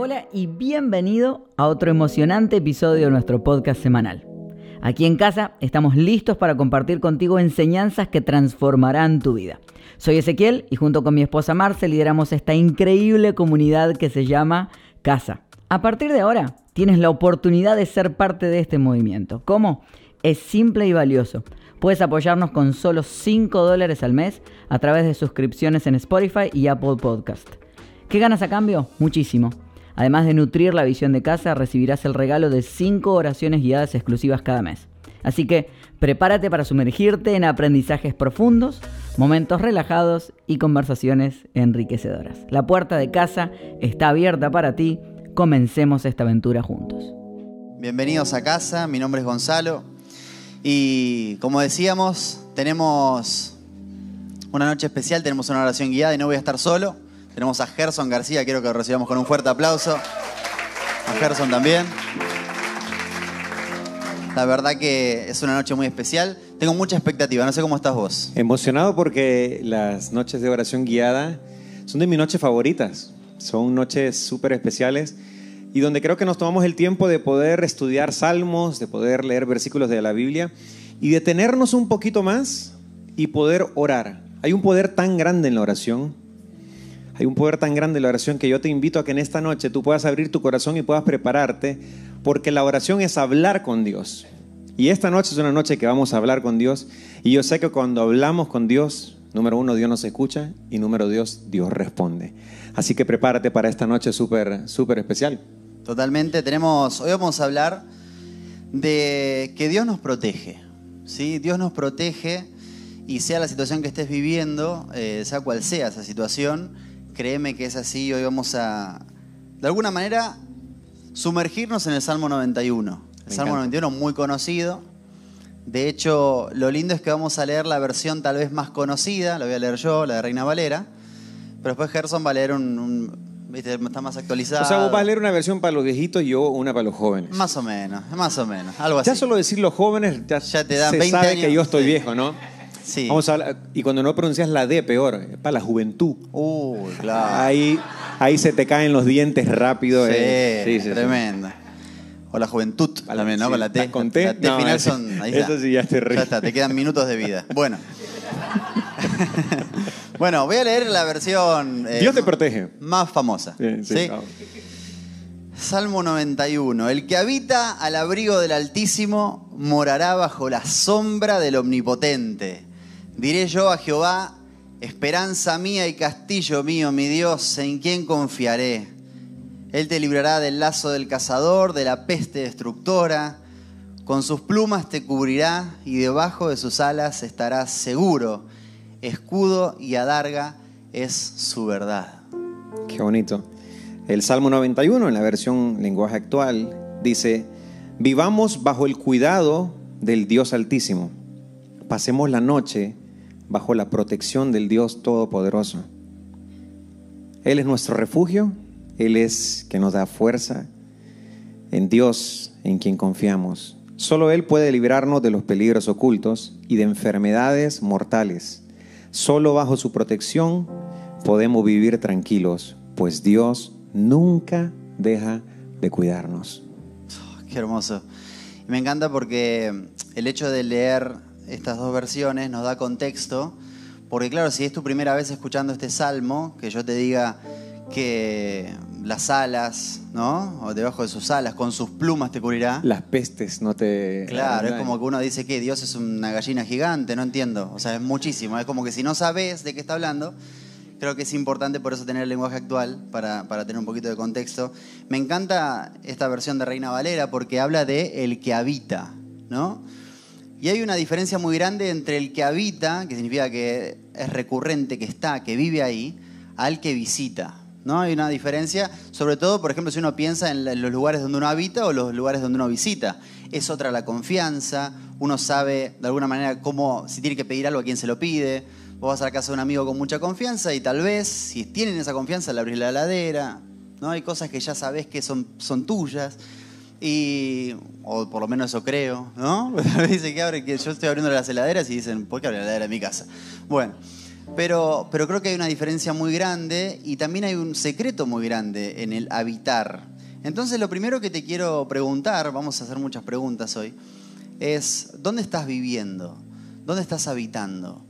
Hola y bienvenido a otro emocionante episodio de nuestro podcast semanal. Aquí en casa estamos listos para compartir contigo enseñanzas que transformarán tu vida. Soy Ezequiel y junto con mi esposa Marce lideramos esta increíble comunidad que se llama Casa. A partir de ahora tienes la oportunidad de ser parte de este movimiento. ¿Cómo? Es simple y valioso. Puedes apoyarnos con solo 5 dólares al mes a través de suscripciones en Spotify y Apple Podcast. ¿Qué ganas a cambio? Muchísimo. Además de nutrir la visión de casa, recibirás el regalo de 5 oraciones guiadas exclusivas cada mes. Así que prepárate para sumergirte en aprendizajes profundos, momentos relajados y conversaciones enriquecedoras. La puerta de casa está abierta para ti. Comencemos esta aventura juntos. Bienvenidos a casa, mi nombre es Gonzalo y como decíamos, tenemos una noche especial, tenemos una oración guiada y no voy a estar solo. Tenemos a Gerson García, quiero que lo recibamos con un fuerte aplauso. A Gerson también. La verdad que es una noche muy especial. Tengo mucha expectativa, no sé cómo estás vos. Emocionado porque las noches de oración guiada son de mis noches favoritas. Son noches súper especiales y donde creo que nos tomamos el tiempo de poder estudiar salmos, de poder leer versículos de la Biblia y detenernos un poquito más y poder orar. Hay un poder tan grande en la oración. Hay un poder tan grande en la oración que yo te invito a que en esta noche tú puedas abrir tu corazón y puedas prepararte, porque la oración es hablar con Dios. Y esta noche es una noche que vamos a hablar con Dios. Y yo sé que cuando hablamos con Dios, número uno, Dios nos escucha y número dos, Dios responde. Así que prepárate para esta noche súper, súper especial. Totalmente. Tenemos, hoy vamos a hablar de que Dios nos protege. ¿sí? Dios nos protege y sea la situación que estés viviendo, eh, sea cual sea esa situación, créeme que es así. Hoy vamos a, de alguna manera, sumergirnos en el Salmo 91. El Me Salmo encanta. 91 muy conocido. De hecho, lo lindo es que vamos a leer la versión tal vez más conocida, la voy a leer yo, la de Reina Valera, pero después Gerson va a leer un, un- viste, está más actualizado. O sea, vos vas a leer una versión para los viejitos y yo una para los jóvenes. Más o menos, más o menos, algo así. Ya solo decir los jóvenes, ya, Ya te dan se 20 sabe años. que yo estoy Sí. viejo, ¿no? Sí. Vamos a hablar- y cuando no pronuncias la D, peor, para la juventud. Uy, claro. Ahí, ahí se te caen los dientes rápido. sí, eh. Sí, sí, sí. tremendo. O la juventud A la- también, ¿no? sí, Con la T. ¿estás con T? La T No, final son. Ahí eso está. sí ya es terrible. Ya está, te quedan minutos de vida. Bueno. bueno, voy a leer la versión. eh, Dios te protege. Más famosa. Sí, sí, ¿sí? claro. Salmo 91. El que habita al abrigo del Altísimo morará bajo la sombra del Omnipotente. Diré yo a Jehová, esperanza mía y castillo mío, mi Dios, en quien confiaré. Él te librará del lazo del cazador, de la peste destructora. Con sus plumas te cubrirá y debajo de sus alas estarás seguro. Escudo y adarga es su verdad. Qué bonito. El Salmo 91, en la versión lenguaje actual, dice, vivamos bajo el cuidado del Dios Altísimo. Pasemos la noche bajo la protección del Dios Todopoderoso. Él es nuestro refugio, Él es que nos da fuerza. En Dios, en quien confiamos. Solo Él puede librarnos de los peligros ocultos y de enfermedades mortales. Solo bajo su protección podemos vivir tranquilos, pues Dios nunca deja de cuidarnos. Qué hermoso. Me encanta porque el hecho de leer estas dos versiones nos da contexto, porque claro, si es tu primera vez escuchando este salmo, que yo te diga que las alas, ¿no? O debajo de sus alas, con sus plumas te cubrirá. Las pestes no te... Claro, es como que uno dice que Dios es una gallina gigante, no entiendo. O sea, es muchísimo. Es como que si no sabes de qué está hablando, creo que es importante por eso tener el lenguaje actual, para, para tener un poquito de contexto. Me encanta esta versión de Reina Valera porque habla de el que habita, ¿no? Y hay una diferencia muy grande entre el que habita, que significa que es recurrente, que está, que vive ahí, al que visita. ¿no? Hay una diferencia, sobre todo, por ejemplo, si uno piensa en los lugares donde uno habita o los lugares donde uno visita. Es otra la confianza, uno sabe de alguna manera cómo, si tiene que pedir algo a quién se lo pide. Vos vas a la casa de un amigo con mucha confianza y tal vez, si tienen esa confianza, le abrís la heladera. ¿no? Hay cosas que ya sabés que son, son tuyas. Y, o por lo menos eso creo, ¿no? Dice que abre, que yo estoy abriendo las heladeras y dicen, ¿por qué abre la heladera de mi casa? Bueno, Pero, pero creo que hay una diferencia muy grande y también hay un secreto muy grande en el habitar. Entonces lo primero que te quiero preguntar, vamos a hacer muchas preguntas hoy, es ¿dónde estás viviendo? ¿Dónde estás habitando?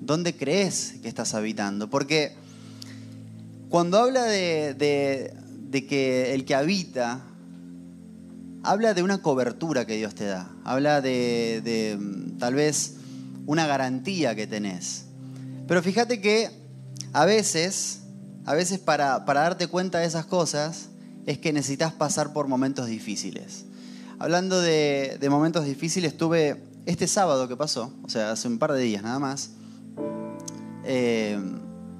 ¿Dónde crees que estás habitando? Porque cuando habla de, de que el que habita, habla de una cobertura que Dios te da, habla de, mm, tal vez una garantía que tenés. Pero fíjate que a veces, a veces para, darte cuenta de esas cosas, es que necesitas pasar por momentos difíciles. Hablando de, de, momentos difíciles, tuve este sábado que pasó, o sea, hace un par de días nada más. Eh,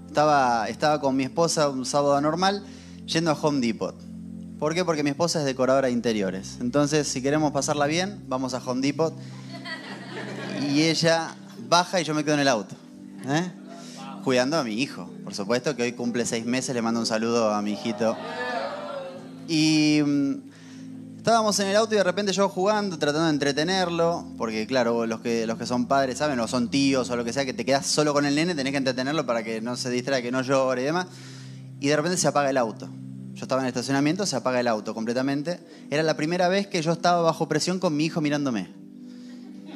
estaba, estaba con mi esposa un sábado normal yendo a Home Depot. ¿Por qué? Porque mi esposa es decoradora de interiores. Entonces, si queremos pasarla bien, vamos a Home Depot. Y ella baja y yo me quedo en el auto. ¿eh? Cuidando a mi hijo, por supuesto, que hoy cumple seis meses. Le mando un saludo a mi hijito. Y mm, estábamos en el auto y de repente yo jugando, tratando de entretenerlo, porque claro, los que, los que son padres saben, o son tíos o lo que sea, que te quedas solo con el nene, tenés que entretenerlo para que no se distraiga, que no llore y demás. Y de repente se apaga el auto. Yo estaba en el estacionamiento, se apaga el auto completamente. Era la primera vez que yo estaba bajo presión con mi hijo mirándome.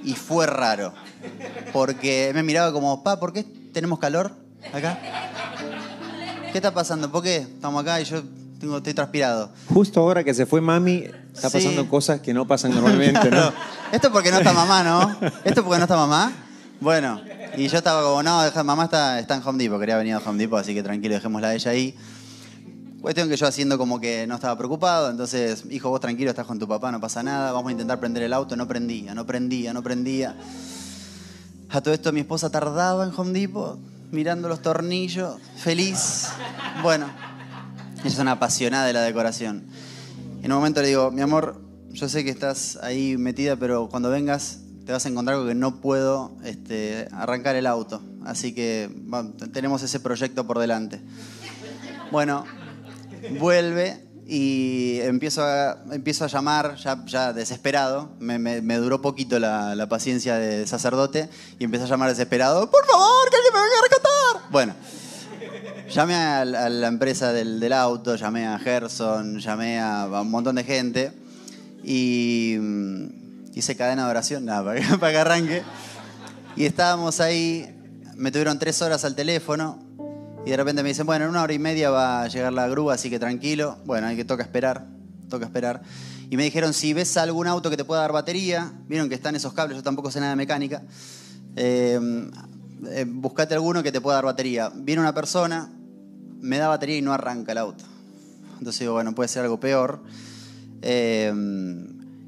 Y fue raro. Porque me miraba como, pa, ¿por qué tenemos calor acá? ¿Qué está pasando? ¿Por qué estamos acá y yo tengo, estoy transpirado? Justo ahora que se fue mami, está Sí. pasando cosas que no pasan normalmente, ¿no? Esto porque no está mamá, ¿no? Esto porque no está mamá. Bueno, y yo estaba como, no, deja- mamá está, está en Home Depot, quería venir a Home Depot, así que tranquilo, dejémosla a ella ahí. Cuestión que yo haciendo como que no estaba preocupado, entonces, hijo, vos tranquilo, estás con tu papá, no pasa nada, vamos a intentar prender el auto, no prendía, no prendía, no prendía. A todo esto mi esposa tardaba en Home Depot, mirando los tornillos, feliz. Bueno, ella es una apasionada de la decoración. En un momento le digo, mi amor, yo sé que estás ahí metida, pero cuando vengas te vas a encontrar con que no puedo este, arrancar el auto. Así que tenemos ese proyecto por delante. Bueno, vuelve y empiezo a, empiezo a llamar, ya, ya desesperado. Me, duró poquito la, paciencia de sacerdote y empecé a llamar desesperado. ¡Por favor, que alguien me venga a rescatar! Bueno, Llamé a, la empresa del, del auto, llamé a Gerson, llamé a, un montón de gente y mm, hice cadena de oración, nada, para, para que arranque. Y estábamos ahí, me tuvieron tres horas al teléfono y de repente me dicen, bueno, en una hora y media va a llegar la grúa, así que tranquilo. Bueno, hay que toca esperar, toca esperar. Y me dijeron, si ves algún auto que te pueda dar batería, vieron que están esos cables, yo tampoco sé nada de mecánica, eh, eh, buscate alguno que te pueda dar batería. Viene una persona, me da batería y no arranca el auto. Entonces digo, bueno, puede ser algo peor. Eh,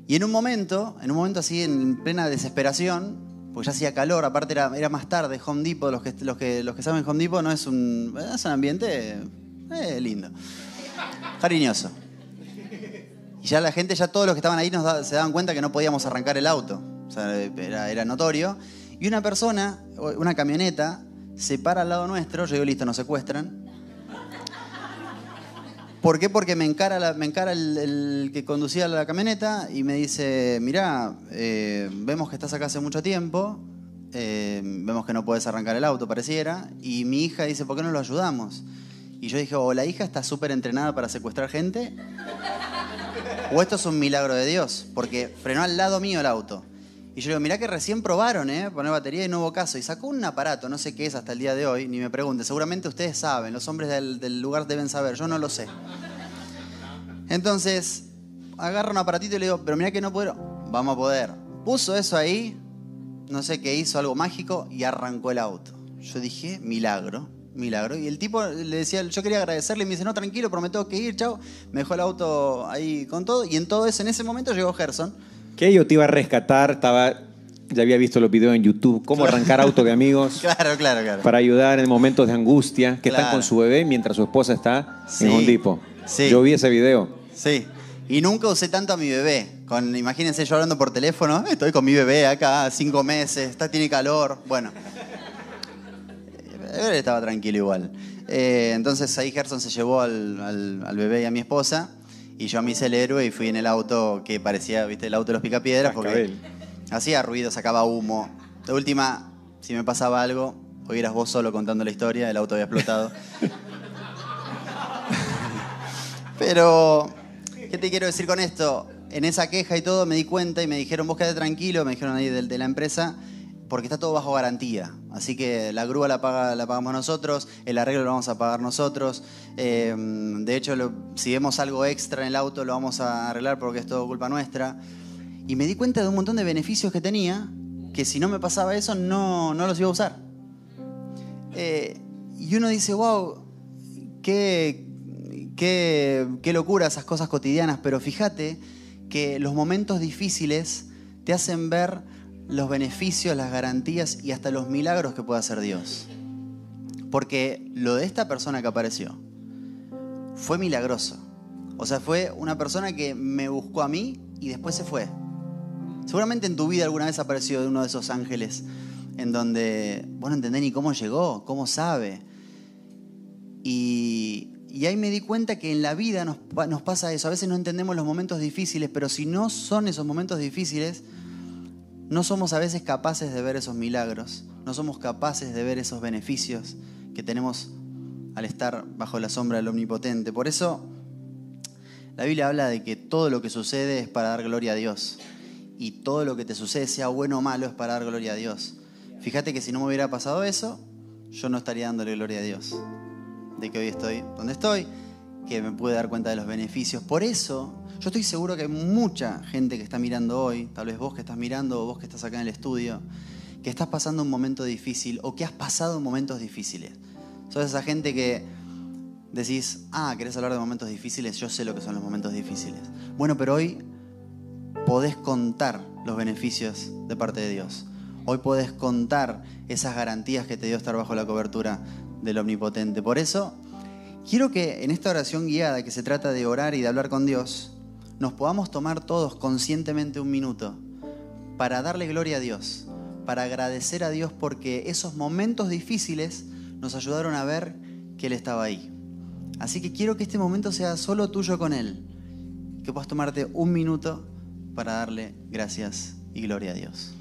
y en un momento, en un momento así, en plena desesperación, porque ya hacía calor, aparte era, era más tarde, Home Depot, los que, los, que, los que saben Home Depot no es un, es un ambiente eh, lindo, cariñoso. Y ya la gente, ya todos los que estaban ahí nos da- se daban cuenta que no podíamos arrancar el auto. O sea, era, era notorio. Y una persona, una camioneta, se para al lado nuestro. Yo digo, listo, nos secuestran. ¿Por qué? Porque me encara, la- me encara el, que conducía la camioneta y me dice, mirá, eh, vemos que estás acá hace mucho tiempo, eh, vemos que no puedes arrancar el auto, pareciera, y mi hija dice, ¿por qué no lo ayudamos? Y yo dije, o la hija está súper entrenada para secuestrar gente, o esto es un milagro de Dios, porque frenó al lado mío el auto. Y yo digo, mirá que recién probaron, ¿eh? Poner batería y no hubo caso. Y sacó un aparato, no sé qué es hasta el día de hoy, ni me pregunte. Seguramente ustedes saben, los hombres del, lugar deben saber, yo no lo sé. Entonces, agarra un aparatito y le digo, pero mirá que no puedo. Vamos a poder. Puso eso ahí, no sé qué hizo, algo mágico, y arrancó el auto. Yo dije, milagro, milagro. Y el tipo le decía, yo quería agradecerle, y me dice, no, tranquilo, pero me tengo que ir, chao. Me dejó el auto ahí con todo, y en todo eso, en ese momento llegó Gerson. Que yo te iba a rescatar, estaba, ya había visto los videos en YouTube, cómo arrancar auto de amigos Claro, claro, claro. para ayudar en momentos de angustia, que están Claro. con su bebé mientras su esposa está Sí, en Home Depot. sí. Yo vi ese video. Sí. Y nunca usé tanto a mi bebé. Con, imagínense yo hablando por teléfono, "Eh, estoy con mi bebé acá, cinco meses, está, tiene calor. Bueno. Él estaba tranquilo igual. Eh, entonces ahí Gerson se llevó al, al- al bebé y a mi esposa. Y yo me hice el héroe y fui en el auto que parecía, viste, el auto de los picapiedras. Porque hacía ruido, sacaba humo. De última, si me pasaba algo, Hoy eras vos solo contando la historia, el auto había explotado. Pero, ¿qué te quiero decir con esto? En esa queja y todo me di cuenta y me dijeron, vos quedate tranquilo, me dijeron ahí de, de la empresa, porque está todo bajo garantía. Así que la grúa la, paga, la pagamos nosotros, el arreglo lo vamos a pagar nosotros. Eh, de hecho, si vemos algo extra en el auto, lo vamos a arreglar porque es todo culpa nuestra. Y me di cuenta de un montón de beneficios que tenía, que si no me pasaba eso, no, no los iba a usar. Eh, y uno dice, wow, qué, qué, qué locura esas cosas cotidianas, pero fíjate que los momentos difíciles te hacen ver los beneficios, las garantías y hasta los milagros que puede hacer Dios. Porque lo de esta persona que apareció fue milagroso. O sea, fue una persona que me buscó a mí y después se fue. Seguramente en tu vida alguna vez apareció uno de esos ángeles en donde vos no entendés ni cómo llegó, cómo sabe. Y, ahí me di cuenta que en la vida nos pasa eso. A veces no entendemos los momentos difíciles, pero si no son esos momentos difíciles, no somos a veces capaces de ver esos milagros, no somos capaces de ver esos beneficios que tenemos al estar bajo la sombra del Omnipotente. Por eso la Biblia habla de que todo lo que sucede es para dar gloria a Dios. Y todo lo que te sucede, sea bueno o malo, es para dar gloria a Dios. Fíjate que si no me hubiera pasado eso, yo no estaría dándole gloria a Dios. De que hoy estoy donde estoy, que me pude dar cuenta de los beneficios. Por eso, yo estoy seguro que hay mucha gente que está mirando hoy, tal vez vos que estás mirando o vos que estás acá en el estudio, que estás pasando un momento difícil o que has pasado momentos difíciles. Sos esa gente que decís, ah, ¿querés hablar de momentos difíciles? Yo sé lo que son los momentos difíciles. Bueno, pero hoy podés contar los beneficios de parte de Dios. Hoy podés contar esas garantías que te dio estar bajo la cobertura del Omnipotente. Por eso, quiero que en esta oración guiada, que se trata de orar y de hablar con Dios, nos podamos tomar todos conscientemente un minuto para darle gloria a Dios, para agradecer a Dios porque esos momentos difíciles nos ayudaron a ver que Él estaba ahí. Así que quiero que este momento sea solo tuyo con Él, que puedas tomarte un minuto para darle gracias y gloria a Dios.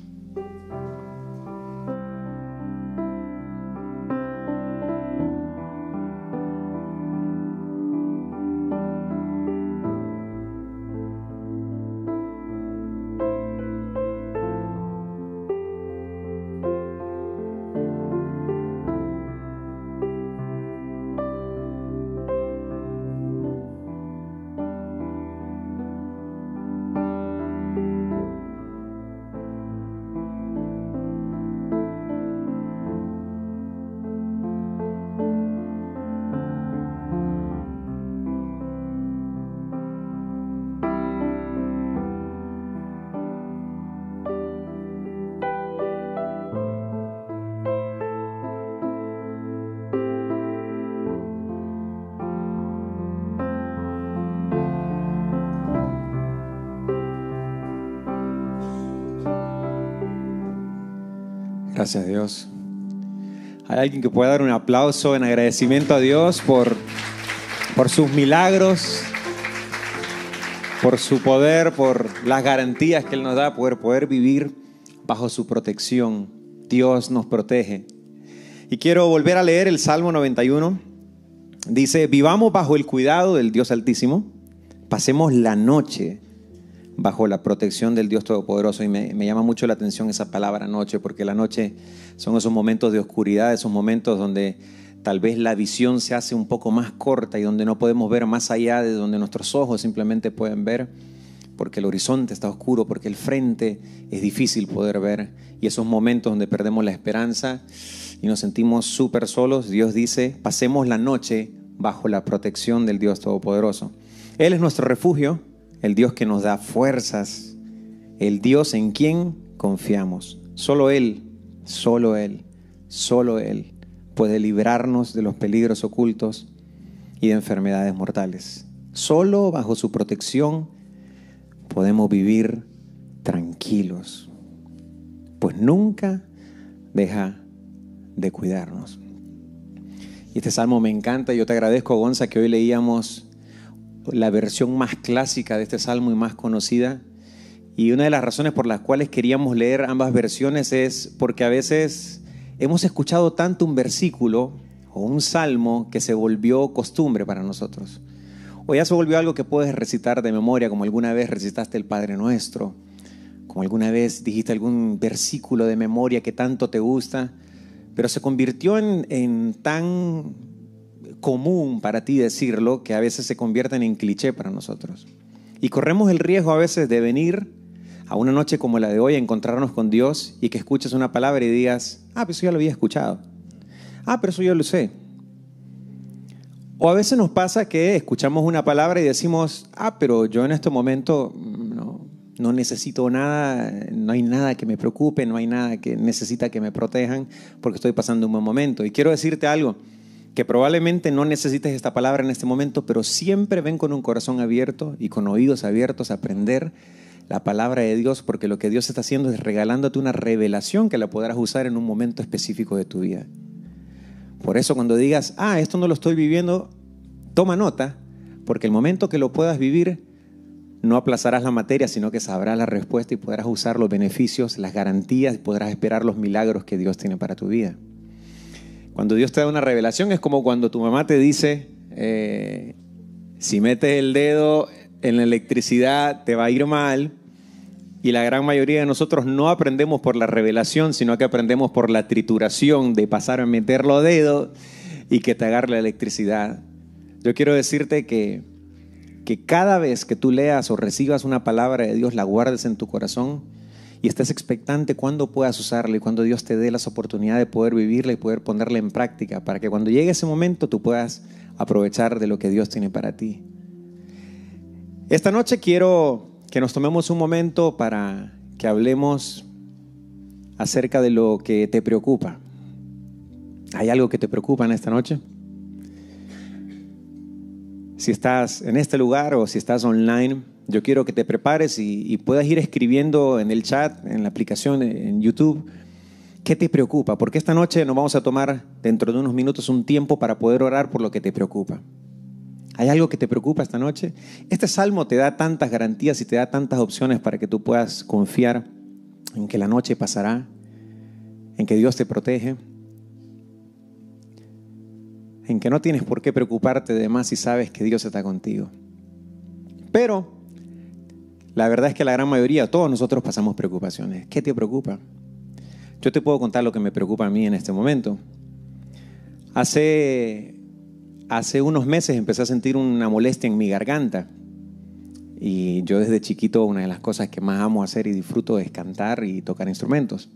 Gracias Dios. Hay alguien que pueda dar un aplauso en agradecimiento a Dios por, por sus milagros, por su poder, por las garantías que Él nos da, poder, poder vivir bajo su protección. Dios nos protege. Y quiero volver a leer el Salmo 91. Dice, vivamos bajo el cuidado del Dios Altísimo, pasemos la noche bajo la protección del Dios Todopoderoso. Y me, llama mucho la atención esa palabra noche, porque la noche son esos momentos de oscuridad, esos momentos donde tal vez la visión se hace un poco más corta y donde no podemos ver más allá de donde nuestros ojos simplemente pueden ver, porque el horizonte está oscuro, porque el frente es difícil poder ver. Y esos momentos donde perdemos la esperanza y nos sentimos súper solos, Dios dice, pasemos la noche bajo la protección del Dios Todopoderoso. Él es nuestro refugio el Dios que nos da fuerzas, el Dios en quien confiamos. Solo Él, solo Él, solo Él puede librarnos de los peligros ocultos y de enfermedades mortales. Solo bajo su protección podemos vivir tranquilos, pues nunca deja de cuidarnos. Y este salmo me encanta, yo te agradezco Gonza que hoy leíamos la versión más clásica de este salmo y más conocida. Y una de las razones por las cuales queríamos leer ambas versiones es porque a veces hemos escuchado tanto un versículo o un salmo que se volvió costumbre para nosotros. O ya se volvió algo que puedes recitar de memoria, como alguna vez recitaste el Padre Nuestro, como alguna vez dijiste algún versículo de memoria que tanto te gusta, pero se convirtió en, en tan común para ti decirlo que a veces se convierte en cliché para nosotros. Y corremos el riesgo a veces de venir a una noche como la de hoy a encontrarnos con Dios y que escuches una palabra y digas, ah, pero eso ya lo había escuchado. Ah, pero eso yo lo sé. O a veces nos pasa que escuchamos una palabra y decimos, ah, pero yo en este momento no, no necesito nada, no hay nada que me preocupe, no hay nada que necesita que me protejan porque estoy pasando un buen momento. Y quiero decirte algo, que probablemente no necesites esta palabra en este momento, pero siempre ven con un corazón abierto y con oídos abiertos a aprender la palabra de Dios, porque lo que Dios está haciendo es regalándote una revelación que la podrás usar en un momento específico de tu vida. Por eso cuando digas, ah, esto no lo estoy viviendo, toma nota, porque el momento que lo puedas vivir, no aplazarás la materia, sino que sabrás la respuesta y podrás usar los beneficios, las garantías, y podrás esperar los milagros que Dios tiene para tu vida. Cuando Dios te da una revelación es como cuando tu mamá te dice, eh, si metes el dedo en la electricidad te va a ir mal. Y la gran mayoría de nosotros no aprendemos por la revelación, sino que aprendemos por la trituración de pasar a meterlo a dedo y que te agarre la electricidad. Yo quiero decirte que, que cada vez que tú leas o recibas una palabra de Dios, la guardes en tu corazón y estés expectante cuando puedas usarla y cuando Dios te dé las oportunidades de poder vivirla y poder ponerla en práctica, para que cuando llegue ese momento tú puedas aprovechar de lo que Dios tiene para ti. Esta noche quiero que nos tomemos un momento para que hablemos acerca de lo que te preocupa. ¿Hay algo que te preocupa en esta noche? Si estás en este lugar o si estás online, yo quiero que te prepares y, puedas ir escribiendo en el chat, en la aplicación, en YouTube, qué te preocupa. Porque esta noche nos vamos a tomar dentro de unos minutos un tiempo para poder orar por lo que te preocupa. ¿Hay algo que te preocupa esta noche? Este salmo te da tantas garantías y te da tantas opciones para que tú puedas confiar en que la noche pasará, en que Dios te protege, en que no tienes por qué preocuparte de más si sabes que Dios está contigo. Pero la verdad es que la gran mayoría, todos nosotros pasamos preocupaciones. ¿Qué te preocupa? Yo te puedo contar lo que me preocupa a mí en este momento. Hace hace unos meses empecé a sentir una molestia en mi garganta. Y yo desde chiquito una de las cosas que más amo hacer y disfruto es cantar y tocar instrumentos.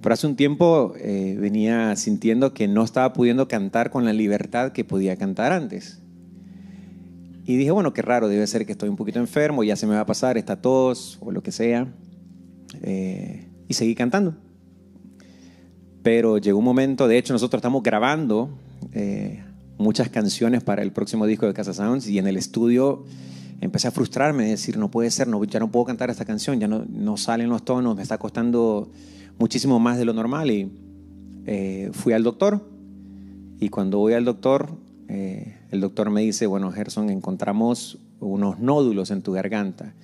Pero hace un tiempo eh, venía sintiendo que no estaba pudiendo cantar con la libertad que podía cantar antes. Y dije, bueno, qué raro, debe ser que estoy un poquito enfermo, ya se me va a pasar esta tos o lo que sea. Eh, y seguí cantando. Pero llegó un momento, de hecho nosotros estamos grabando eh, muchas canciones para el próximo disco de Casa Sounds y en el estudio empecé a frustrarme, decir, no puede ser, no, ya no puedo cantar esta canción, ya no, no salen los tonos, me está costando muchísimo más de lo normal y eh, fui al doctor y cuando voy al doctor, eh, el doctor me dice, bueno, Gerson, encontramos unos nódulos en tu garganta.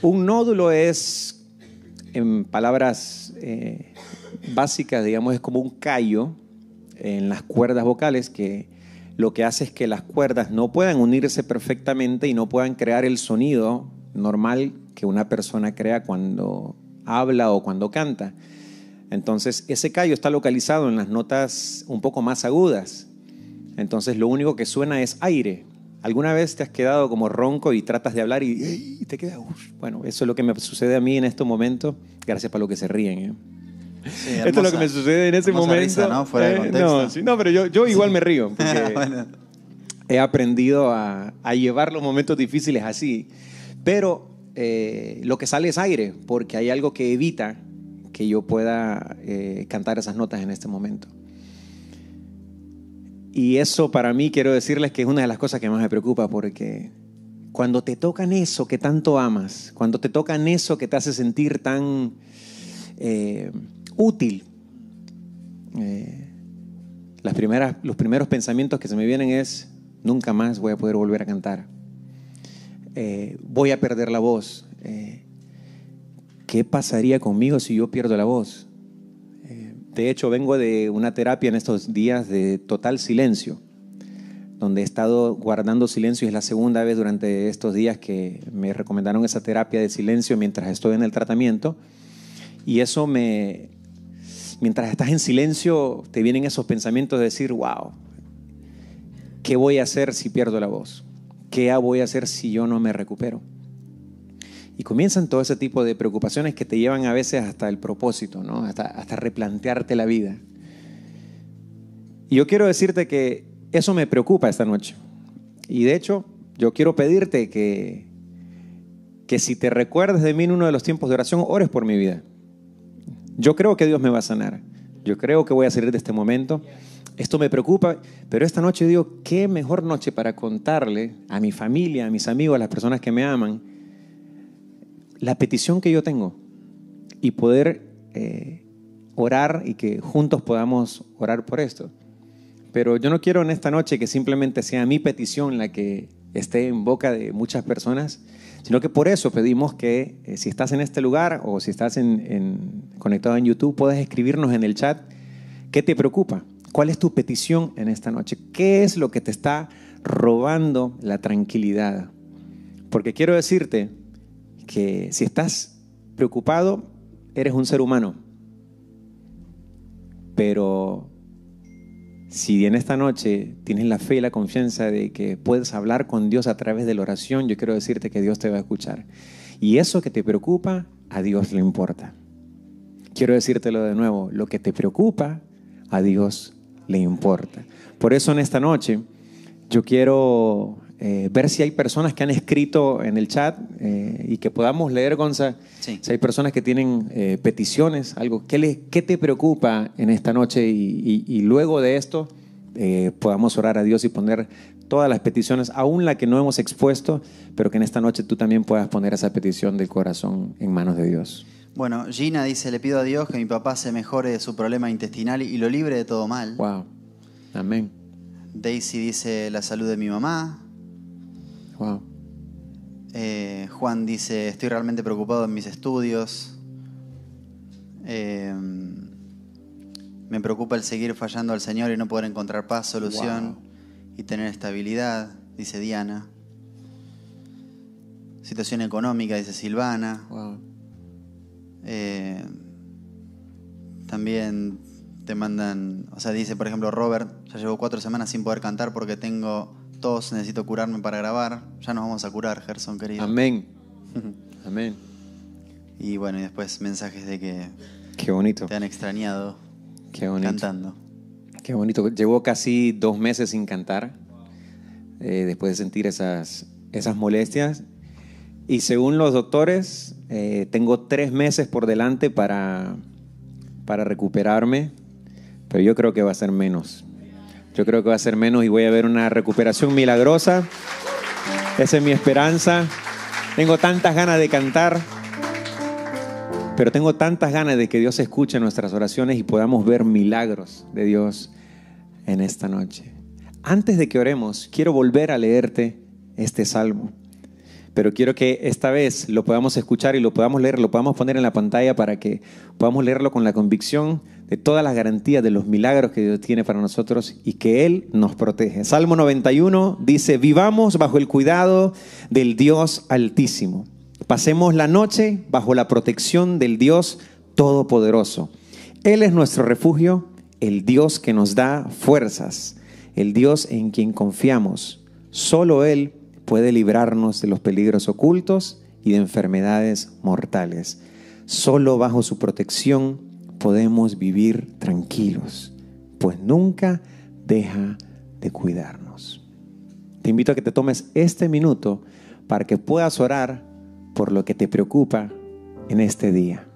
Un nódulo es, en palabras eh, básicas, digamos, es como un callo en las cuerdas vocales que lo que hace es que las cuerdas no puedan unirse perfectamente y no puedan crear el sonido normal que una persona crea cuando habla o cuando canta. Entonces, ese callo está localizado en las notas un poco más agudas. Entonces, lo único que suena es aire. ¿Alguna vez te has quedado como ronco y tratas de hablar y, te queda... bueno, eso es lo que me sucede a mí en este momento. Gracias por lo que se ríen. ¿eh? Esto es lo que me sucede en ese momento. ¿no? Fuera de eh, no, pero yo, yo igual me río. Porque He aprendido a, a, llevar los momentos difíciles así. Pero eh, lo que sale es aire, porque hay algo que evita que yo pueda eh, cantar esas notas en este momento. Y eso para mí quiero decirles que es una de las cosas que más me preocupa, porque cuando te tocan eso que tanto amas, cuando te tocan eso que te hace sentir tan útil. Eh, las primeras, los primeros pensamientos que se me vienen es, nunca más voy a poder volver a cantar. Eh, voy a perder la voz. Eh, ¿Qué pasaría conmigo si yo pierdo la voz? De hecho, vengo de una terapia en estos días de total silencio, donde he estado guardando silencio es la segunda vez durante estos días que me recomendaron esa terapia de silencio mientras estoy en el tratamiento. Y eso me, mientras estás en silencio, te vienen esos pensamientos de decir, wow, ¿qué voy a hacer si pierdo la voz? ¿Qué voy a hacer si yo no me recupero? Y comienzan todo ese tipo de preocupaciones que te llevan a veces hasta el propósito, ¿no? hasta, hasta replantearte la vida. Y yo quiero decirte que eso me preocupa esta noche. Y de hecho, yo quiero pedirte que, que si te recuerdes de mí en uno de los tiempos de oración, ores por mi vida. Yo creo que Dios me va a sanar. Yo creo que voy a salir de este momento. Esto me preocupa, pero esta noche digo, qué mejor noche para contarle a mi familia, a mis amigos, a las personas que me aman, la petición que yo tengo y poder eh, orar y que juntos podamos orar por esto. Pero yo no quiero en esta noche que simplemente sea mi petición la que esté en boca de muchas personas, sino que por eso pedimos que eh, si estás en este lugar o si estás en, conectado en YouTube, puedas escribirnos en el chat qué te preocupa, cuál es tu petición en esta noche, qué es lo que te está robando la tranquilidad. Porque quiero decirte que si estás preocupado, eres un ser humano. Pero si en esta noche tienes la fe y la confianza de que puedes hablar con Dios a través de la oración, yo quiero decirte que Dios te va a escuchar. Y eso que te preocupa, a Dios le importa. Quiero decírtelo de nuevo, lo que te preocupa, a Dios le importa. Por eso en esta noche yo quiero eh, ver si hay personas que han escrito en el chat eh, y que podamos leer, Gonza. Si hay personas que tienen eh, peticiones, algo, ¿qué, le, ¿qué, te preocupa en esta noche? Y, luego de esto podamos orar a Dios y poner todas las peticiones, aún la que no hemos expuesto, pero que en esta noche tú también puedas poner esa petición del corazón en manos de Dios. Bueno, Gina dice, le pido a Dios que mi papá se mejore de su problema intestinal y lo libre de todo mal. Wow. Amén. Daisy dice la salud de mi mamá. Eh, Juan dice, estoy realmente preocupado en mis estudios. Eh, me preocupa el seguir fallando al Señor y no poder encontrar paz, solución y tener estabilidad, dice Diana. Situación económica, dice Silvana. Eh, también te mandan, o sea, dice por ejemplo Robert, ya llevo cuatro semanas sin poder cantar porque tengo necesito curarme para grabar. Ya nos vamos a curar, Gerson, querido. Amén. Amén. Y bueno, y después mensajes de que Qué bonito. te han extrañado Qué bonito. cantando. Qué bonito. Llevo casi dos meses sin cantar, eh, después de sentir esas, esas molestias. Y según los doctores, eh, tengo tres meses por delante para, para recuperarme, pero yo creo que va a ser menos. Yo creo que va a ser menos y voy a ver una recuperación milagrosa. Esa es mi esperanza. Tengo tantas ganas de cantar, pero tengo tantas ganas de que Dios escuche nuestras oraciones y podamos ver milagros de Dios en esta noche. Antes de que oremos, quiero volver a leerte este salmo pero quiero que esta vez lo podamos escuchar y lo podamos leer, lo podamos poner en la pantalla para que podamos leerlo con la convicción de todas las garantías de los milagros que Dios tiene para nosotros y que Él nos protege. Salmo 91 dice, vivamos bajo el cuidado del Dios altísimo. Pasemos la noche bajo la protección del Dios todopoderoso. Él es nuestro refugio, el Dios que nos da fuerzas, el Dios en quien confiamos. Solo Él puede librarnos de los peligros ocultos y de enfermedades mortales. Solo bajo su protección podemos vivir tranquilos, pues nunca deja de cuidarnos. Te invito a que te tomes este minuto para que puedas orar por lo que te preocupa en este día.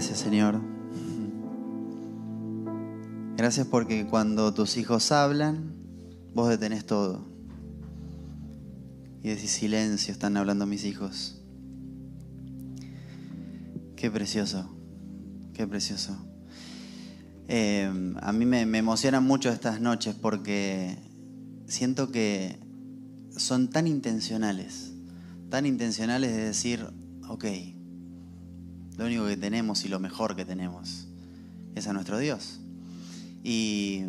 Gracias, Señor. Gracias porque cuando tus hijos hablan, vos detenés todo. Y decís silencio, están hablando mis hijos. Qué precioso, qué precioso. Eh, a mí me, me emocionan mucho estas noches porque siento que son tan intencionales, tan intencionales de decir, ok, lo único que tenemos y lo mejor que tenemos es a nuestro Dios. Y,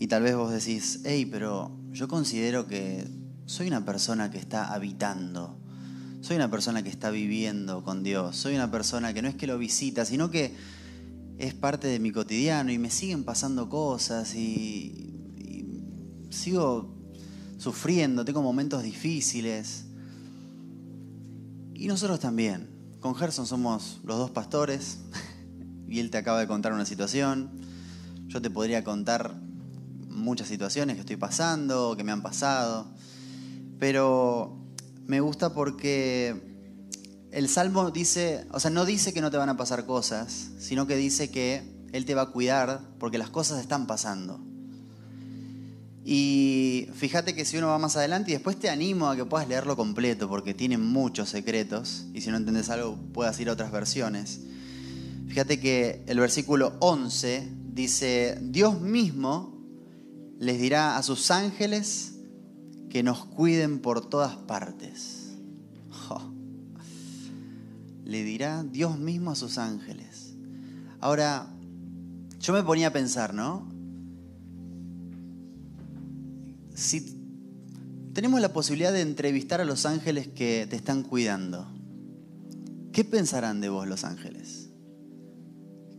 y tal vez vos decís, hey, pero yo considero que soy una persona que está habitando, soy una persona que está viviendo con Dios, soy una persona que no es que lo visita, sino que es parte de mi cotidiano y me siguen pasando cosas y, y sigo sufriendo, tengo momentos difíciles. Y nosotros también. Con Gerson somos los dos pastores y él te acaba de contar una situación. Yo te podría contar muchas situaciones que estoy pasando, que me han pasado. Pero me gusta porque el Salmo dice, o sea, no dice que no te van a pasar cosas, sino que dice que Él te va a cuidar porque las cosas están pasando. Y fíjate que si uno va más adelante y después te animo a que puedas leerlo completo porque tiene muchos secretos y si no entendés algo puedas ir a otras versiones. Fíjate que el versículo 11 dice, Dios mismo les dirá a sus ángeles que nos cuiden por todas partes. Le dirá Dios mismo a sus ángeles. Ahora, yo me ponía a pensar, ¿no? Si tenemos la posibilidad de entrevistar a los ángeles que te están cuidando, ¿qué pensarán de vos los ángeles?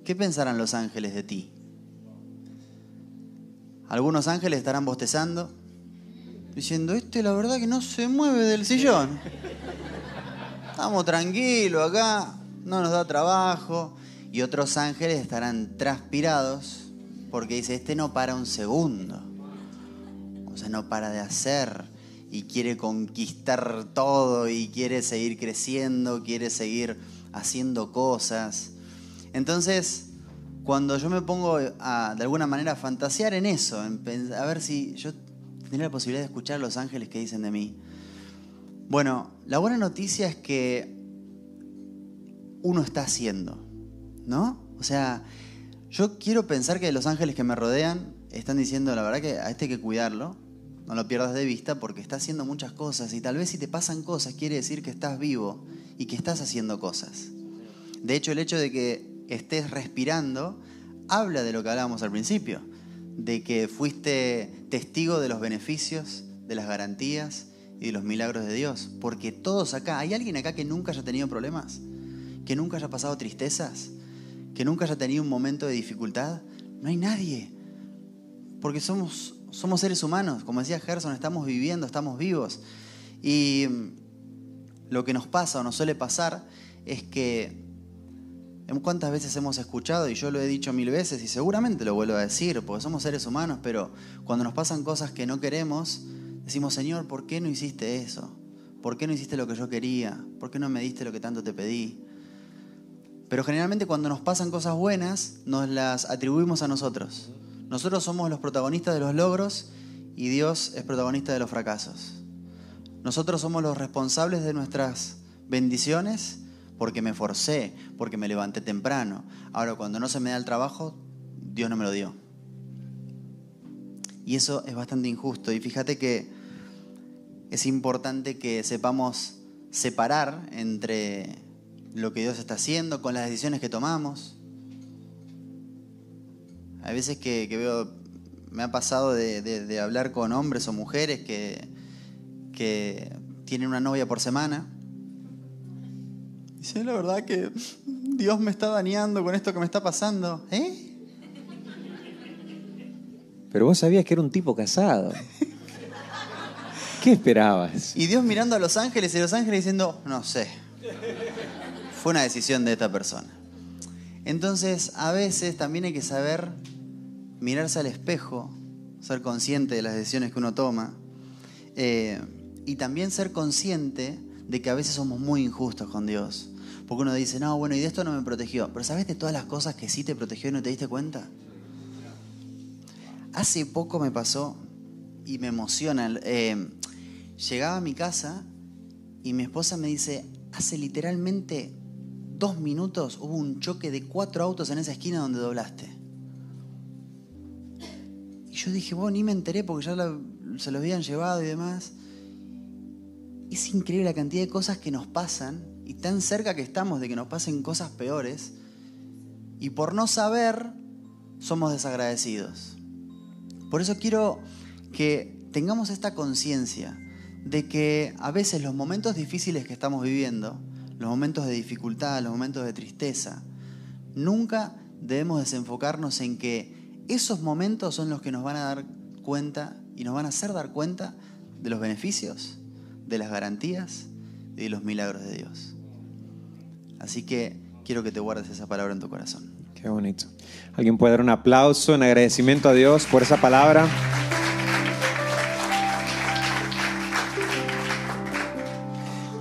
¿Qué pensarán los ángeles de ti? Algunos ángeles estarán bostezando, diciendo, este la verdad que no se mueve del sillón. Estamos tranquilos acá, no nos da trabajo. Y otros ángeles estarán transpirados porque dice, este no para un segundo. O sea, no para de hacer y quiere conquistar todo y quiere seguir creciendo, quiere seguir haciendo cosas. Entonces, cuando yo me pongo a, de alguna manera a fantasear en eso, en a ver si yo tendría la posibilidad de escuchar a los ángeles que dicen de mí. Bueno, la buena noticia es que uno está haciendo, ¿no? O sea, yo quiero pensar que los ángeles que me rodean están diciendo, la verdad que a este hay que cuidarlo, no lo pierdas de vista porque está haciendo muchas cosas y tal vez si te pasan cosas quiere decir que estás vivo y que estás haciendo cosas. De hecho, el hecho de que estés respirando habla de lo que hablábamos al principio, de que fuiste testigo de los beneficios, de las garantías y de los milagros de Dios. Porque todos acá, ¿hay alguien acá que nunca haya tenido problemas? ¿Que nunca haya pasado tristezas? ¿Que nunca haya tenido un momento de dificultad? No hay nadie. Porque somos, somos seres humanos, como decía Gerson, estamos viviendo, estamos vivos. Y lo que nos pasa o nos suele pasar es que cuántas veces hemos escuchado, y yo lo he dicho mil veces y seguramente lo vuelvo a decir, porque somos seres humanos, pero cuando nos pasan cosas que no queremos, decimos, Señor, ¿por qué no hiciste eso? ¿Por qué no hiciste lo que yo quería? ¿Por qué no me diste lo que tanto te pedí? Pero generalmente cuando nos pasan cosas buenas, nos las atribuimos a nosotros. Nosotros somos los protagonistas de los logros y Dios es protagonista de los fracasos. Nosotros somos los responsables de nuestras bendiciones porque me forcé, porque me levanté temprano. Ahora, cuando no se me da el trabajo, Dios no me lo dio. Y eso es bastante injusto. Y fíjate que es importante que sepamos separar entre lo que Dios está haciendo con las decisiones que tomamos. Hay veces que, que veo, me ha pasado de, de, de, hablar con hombres o mujeres que, que tienen una novia por semana. Dice, la verdad que Dios me está dañando con esto que me está pasando. ¿Eh? Pero vos sabías que era un tipo casado. ¿Qué esperabas? Y Dios mirando a los ángeles y los ángeles diciendo, no sé. Fue una decisión de esta persona. Entonces, a veces también hay que saber mirarse al espejo, ser consciente de las decisiones que uno toma eh, y también ser consciente de que a veces somos muy injustos con Dios. Porque uno dice, no, bueno, y de esto no me protegió. Pero ¿sabes de todas las cosas que sí te protegió y no te diste cuenta? Hace poco me pasó y me emociona. eh, llegaba a mi casa y mi esposa me dice, hace literalmente dos minutos hubo un choque de cuatro autos en esa esquina donde doblaste. Y yo dije, bueno, ni me enteré porque ya se lo habían llevado y demás. Es increíble la cantidad de cosas que nos pasan y tan cerca que estamos de que nos pasen cosas peores. Y por no saber, somos desagradecidos. Por eso quiero que tengamos esta conciencia de que a veces los momentos difíciles que estamos viviendo, los momentos de dificultad, los momentos de tristeza, nunca debemos desenfocarnos en que esos momentos son los que nos van a dar cuenta y nos van a hacer dar cuenta de los beneficios, de las garantías y de los milagros de Dios. Así que quiero que te guardes esa palabra en tu corazón. Qué bonito. ¿Alguien puede dar un aplauso en agradecimiento a Dios por esa palabra?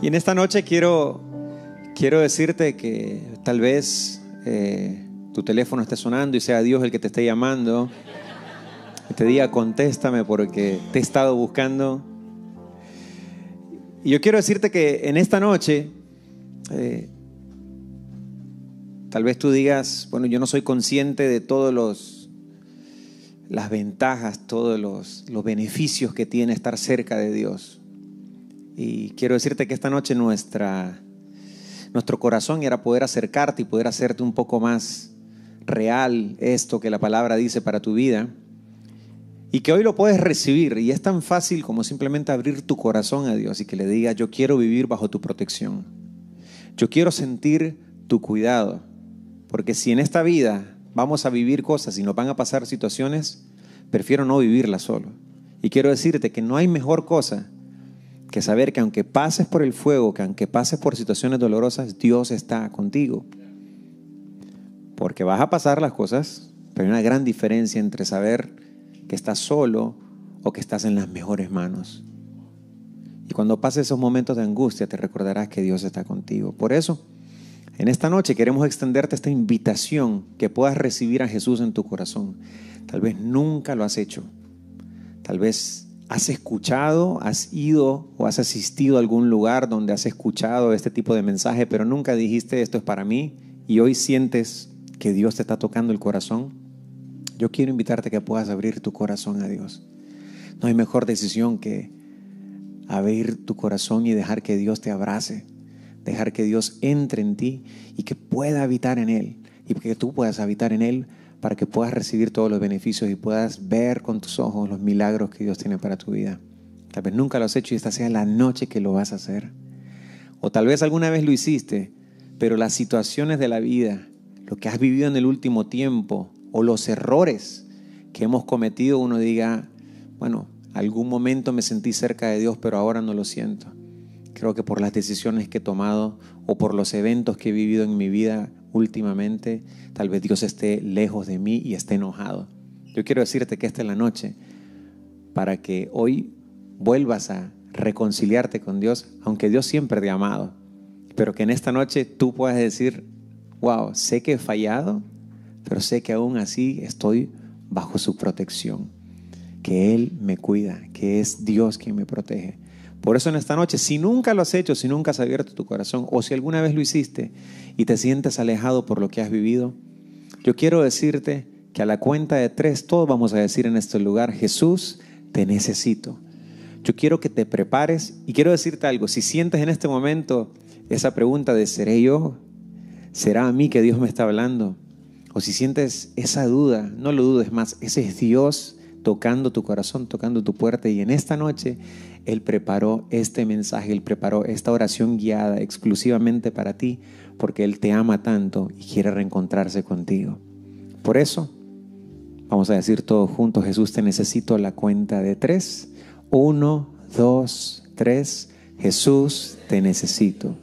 Y en esta noche quiero, quiero decirte que tal vez eh, tu teléfono esté sonando y sea Dios el que te esté llamando. Y te diga, contéstame porque te he estado buscando. Y yo quiero decirte que en esta noche, eh, tal vez tú digas, bueno, yo no soy consciente de todos los las ventajas, todos los, los beneficios que tiene estar cerca de Dios. Y quiero decirte que esta noche nuestra, nuestro corazón era poder acercarte y poder hacerte un poco más real esto que la palabra dice para tu vida. Y que hoy lo puedes recibir. Y es tan fácil como simplemente abrir tu corazón a Dios y que le diga, yo quiero vivir bajo tu protección. Yo quiero sentir tu cuidado. Porque si en esta vida vamos a vivir cosas y nos van a pasar situaciones, prefiero no vivirlas solo. Y quiero decirte que no hay mejor cosa que saber que aunque pases por el fuego, que aunque pases por situaciones dolorosas, Dios está contigo. Porque vas a pasar las cosas, pero hay una gran diferencia entre saber que estás solo o que estás en las mejores manos. Y cuando pases esos momentos de angustia, te recordarás que Dios está contigo. Por eso, en esta noche queremos extenderte esta invitación que puedas recibir a Jesús en tu corazón. Tal vez nunca lo has hecho. Tal vez has escuchado, has ido o has asistido a algún lugar donde has escuchado este tipo de mensaje, pero nunca dijiste esto es para mí y hoy sientes que Dios te está tocando el corazón. Yo quiero invitarte a que puedas abrir tu corazón a Dios. No hay mejor decisión que abrir tu corazón y dejar que Dios te abrace, dejar que Dios entre en ti y que pueda habitar en Él y que tú puedas habitar en Él para que puedas recibir todos los beneficios y puedas ver con tus ojos los milagros que Dios tiene para tu vida. Tal vez nunca lo has hecho y esta sea la noche que lo vas a hacer. O tal vez alguna vez lo hiciste, pero las situaciones de la vida, lo que has vivido en el último tiempo o los errores que hemos cometido, uno diga, bueno, algún momento me sentí cerca de Dios, pero ahora no lo siento. Creo que por las decisiones que he tomado o por los eventos que he vivido en mi vida últimamente, tal vez Dios esté lejos de mí y esté enojado. Yo quiero decirte que esta es la noche para que hoy vuelvas a reconciliarte con Dios, aunque Dios siempre te ha amado, pero que en esta noche tú puedas decir, wow, sé que he fallado, pero sé que aún así estoy bajo su protección, que Él me cuida, que es Dios quien me protege. Por eso en esta noche, si nunca lo has hecho, si nunca has abierto tu corazón, o si alguna vez lo hiciste y te sientes alejado por lo que has vivido, yo quiero decirte que a la cuenta de tres todos vamos a decir en este lugar, Jesús, te necesito. Yo quiero que te prepares y quiero decirte algo, si sientes en este momento esa pregunta de ¿seré yo? ¿Será a mí que Dios me está hablando? O si sientes esa duda, no lo dudes más, ese es Dios tocando tu corazón, tocando tu puerta. Y en esta noche Él preparó este mensaje, Él preparó esta oración guiada exclusivamente para ti, porque Él te ama tanto y quiere reencontrarse contigo. Por eso, vamos a decir todos juntos, Jesús, te necesito la cuenta de tres. Uno, dos, tres. Jesús, te necesito.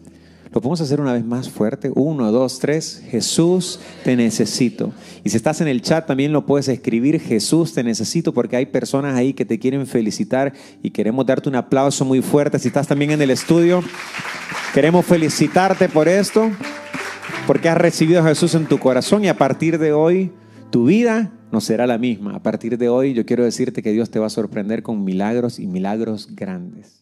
Lo podemos hacer una vez más fuerte. Uno, dos, tres. Jesús, te necesito. Y si estás en el chat también lo puedes escribir. Jesús, te necesito porque hay personas ahí que te quieren felicitar y queremos darte un aplauso muy fuerte. Si estás también en el estudio, Queremos felicitarte por esto, porque has recibido a Jesús en tu corazón y a partir de hoy tu vida no será la misma. A partir de hoy yo quiero decirte que Dios te va a sorprender con milagros y milagros grandes.